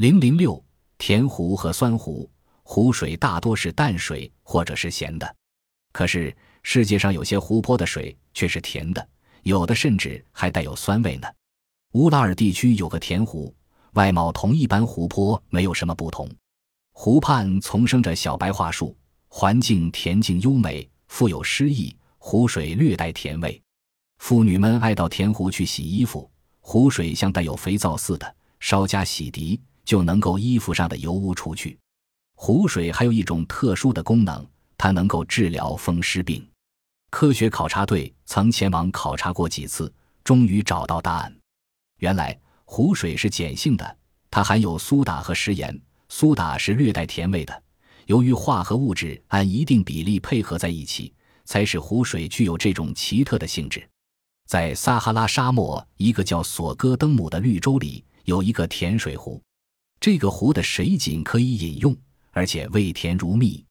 零零六甜湖和酸湖，湖水大多是淡水或者是咸的。可是世界上有些湖泊的水却是甜的，有的甚至还带有酸味呢。乌拉尔地区有个甜湖，外貌同一般湖泊没有什么不同。湖畔丛生着小白桦树，环境恬静优美，富有诗意。湖水略带甜味，妇女们爱到甜湖去洗衣服。湖水像带有肥皂似的，稍加洗涤就能够衣服上的油污除去。湖水还有一种特殊的功能，它能够治疗风湿病。科学考察队曾前往考察过几次，终于找到答案。原来湖水是碱性的，它含有苏打和食盐。苏打是略带甜味的，由于化合物质按一定比例配合在一起，才使湖水具有这种奇特的性质。在撒哈拉沙漠一个叫索戈登姆的绿洲里，有一个甜水湖，这个湖的水井可以饮用，而且味甜如蜜。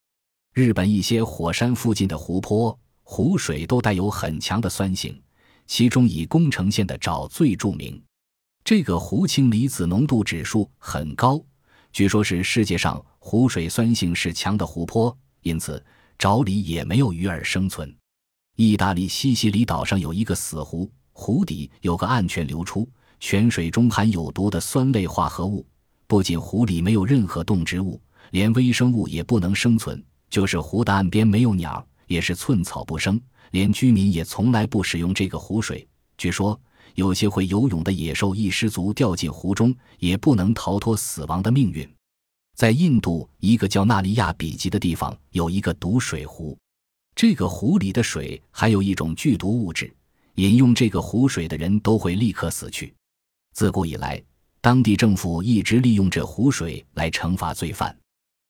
日本一些火山附近的湖泊湖水都带有很强的酸性，其中以宫城县的沼最著名。这个湖氢离子浓度指数很高。据说，是世界上湖水酸性是强的湖泊，因此沼里也没有鱼儿生存。意大利西西里岛上有一个死湖，湖底有个暗泉流出，泉水中含有毒的酸类化合物。不仅湖里没有任何动植物，连微生物也不能生存。就是湖的岸边没有鸟，也是寸草不生，连居民也从来不使用这个湖水。据说。有些会游泳的野兽一失足掉进湖中，也不能逃脱死亡的命运。在印度一个叫纳利亚比吉的地方，有一个毒水湖。这个湖里的水含有一种剧毒物质，饮用这个湖水的人都会立刻死去。自古以来，当地政府一直利用这湖水来惩罚罪犯。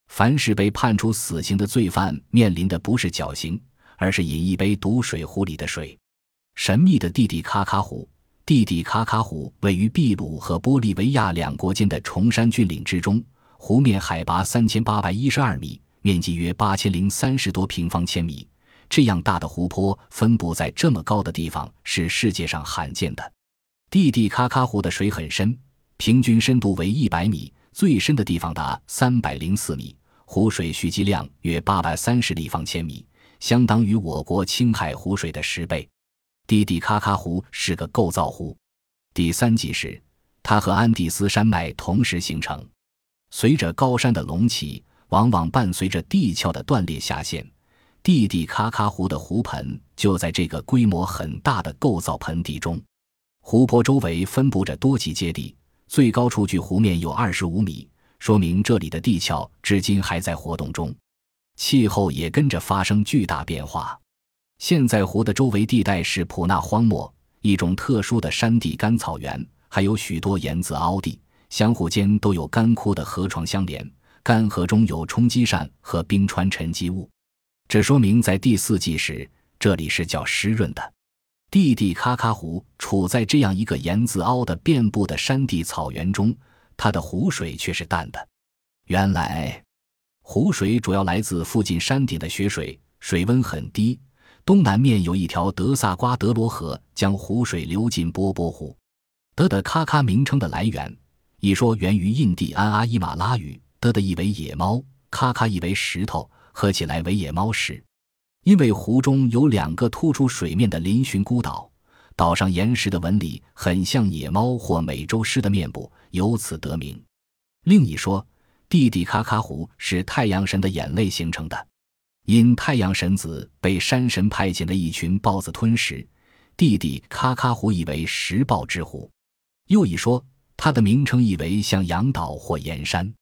凡是被判处死刑的罪犯，面临的不是绞刑，而是饮一杯毒水湖里的水。神秘的蒂蒂卡卡湖。蒂蒂卡卡湖位于秘鲁和玻利维亚两国间的崇山峻岭之中，湖面海拔三千八百一十二米，面积约八千零三十多平方千米。这样大的湖泊分布在这么高的地方是世界上罕见的。蒂蒂卡卡湖的水很深，平均深度为一百米，最深的地方达三百零四米。湖水蓄积量约八百三十立方千米，相当于我国青海湖水的十倍。蒂蒂卡卡湖是个构造湖。第三纪时，它和安第斯山脉同时形成。随着高山的隆起，往往伴随着地壳的断裂下陷。蒂蒂卡卡湖的湖盆就在这个规模很大的构造盆地中。湖泊周围分布着多级阶地，最高处距湖面有二十五米，说明这里的地壳至今还在活动中。气候也跟着发生巨大变化。现在湖的周围地带是普纳荒漠，一种特殊的山地干草原，还有许多盐渍凹地，相互间都有干枯的河床相连。干河中有冲积扇和冰川沉积物，这说明在第四纪时这里是较湿润的。蒂蒂卡卡湖处在这样一个盐渍凹的遍布的山地草原中，它的湖水却是淡的。原来，湖水主要来自附近山顶的雪水，水温很低。东南面有一条德萨瓜德罗河，将湖水流进波波湖。德的喀喀名称的来源，一说源于印第安阿伊马拉语，德的意为野猫，喀喀意为石头，合起来为野猫石。因为湖中有两个突出水面的嶙峋孤岛，岛上岩石的纹理很像野猫或美洲狮的面部，由此得名。另一说，蒂蒂卡卡湖是太阳神的眼泪形成的。因太阳神子被山神派遣的一群豹子吞食，弟弟喀喀湖意为食豹之湖。又一说，它的名称意为像羊岛或岩山。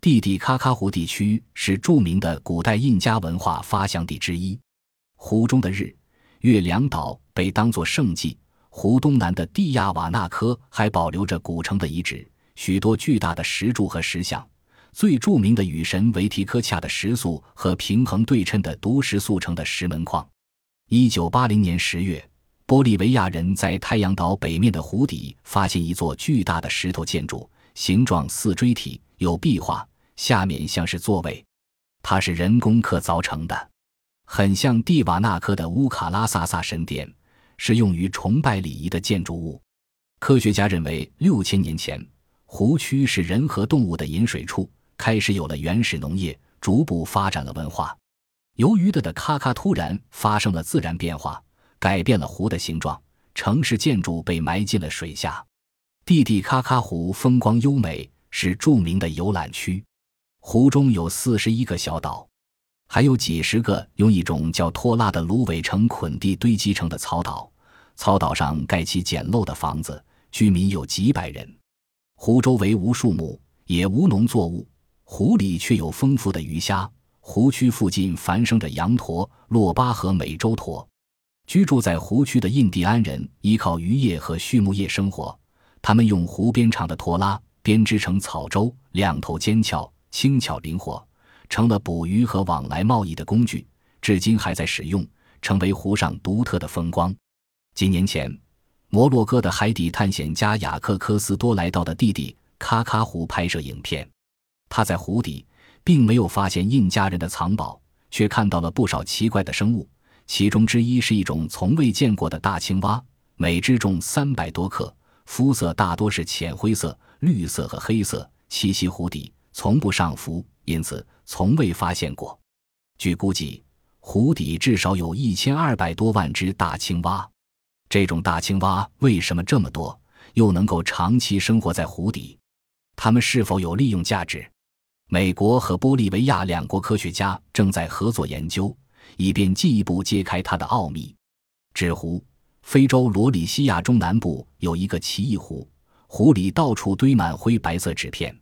蒂蒂喀喀湖地区是著名的古代印加文化发祥地之一。湖中的日、月两岛被当作圣迹。湖东南的蒂亚瓦纳科还保留着古城的遗址，许多巨大的石柱和石像。最著名的雨神维提科恰的石塑和平衡对称的独石塑成的石门框。一九八零年十月，玻利维亚人在太阳岛北面的湖底发现一座巨大的石头建筑，形状似锥体，有壁画，下面像是座位。它是人工刻凿成的，很像蒂瓦纳科的乌卡拉萨萨神殿，是用于崇拜礼仪的建筑物。科学家认为，六千年前。湖区是人和动物的饮水处，开始有了原始农业，逐步发展了文化。由于的的喀喀突然发生了自然变化，改变了湖的形状，城市建筑被埋进了水下。地地喀喀湖风光优美，是著名的游览区。湖中有四十一个小岛，还有几十个用一种叫拖拉的芦苇城捆地堆积成的草岛。草岛上盖起简陋的房子，居民有几百人。湖周围无树木，也无农作物，湖里却有丰富的鱼虾。湖区附近繁生着羊驼、骆巴和美洲驼。居住在湖区的印第安人依靠渔业和畜牧业生活，他们用湖边长的拖拉编织成草舟，两头尖翘、轻巧灵活，成了捕鱼和往来贸易的工具，至今还在使用，成为湖上独特的风光。几年前。摩洛哥的海底探险家雅克·科斯多来到的弟弟喀喀湖拍摄影片，他在湖底并没有发现印加人的藏宝，却看到了不少奇怪的生物。其中之一是一种从未见过的大青蛙，每只重三百多克，肤色大多是浅灰色、绿色和黑色，栖息湖底，从不上浮，因此从未发现过。据估计，湖底至少有一千二百多万只大青蛙。这种大青蛙为什么这么多，又能够长期生活在湖底？它们是否有利用价值？美国和玻利维亚两国科学家正在合作研究，以便进一步揭开它的奥秘。纸湖，非洲罗里西亚中南部有一个奇异湖，湖里到处堆满灰白色纸片，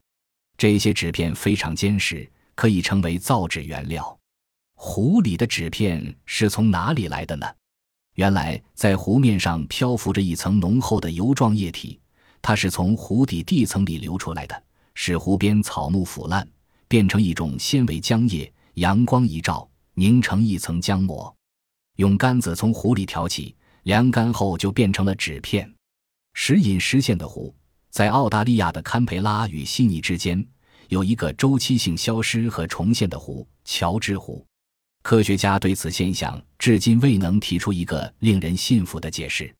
这些纸片非常坚实，可以成为造纸原料。湖里的纸片是从哪里来的呢？原来，在湖面上漂浮着一层浓厚的油状液体，它是从湖底地层里流出来的，使湖边草木腐烂，变成一种纤维浆液。阳光一照，凝成一层浆膜，用杆子从湖里挑起，晾干后就变成了纸片。时隐时现的湖，在澳大利亚的堪培拉与悉尼之间，有一个周期性消失和重现的湖——乔治湖。科学家对此现象至今未能提出一个令人信服的解释。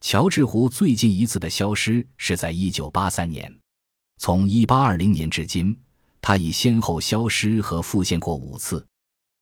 乔治湖最近一次的消失是在1983年，从1820年至今，它已先后消失和复现过五次。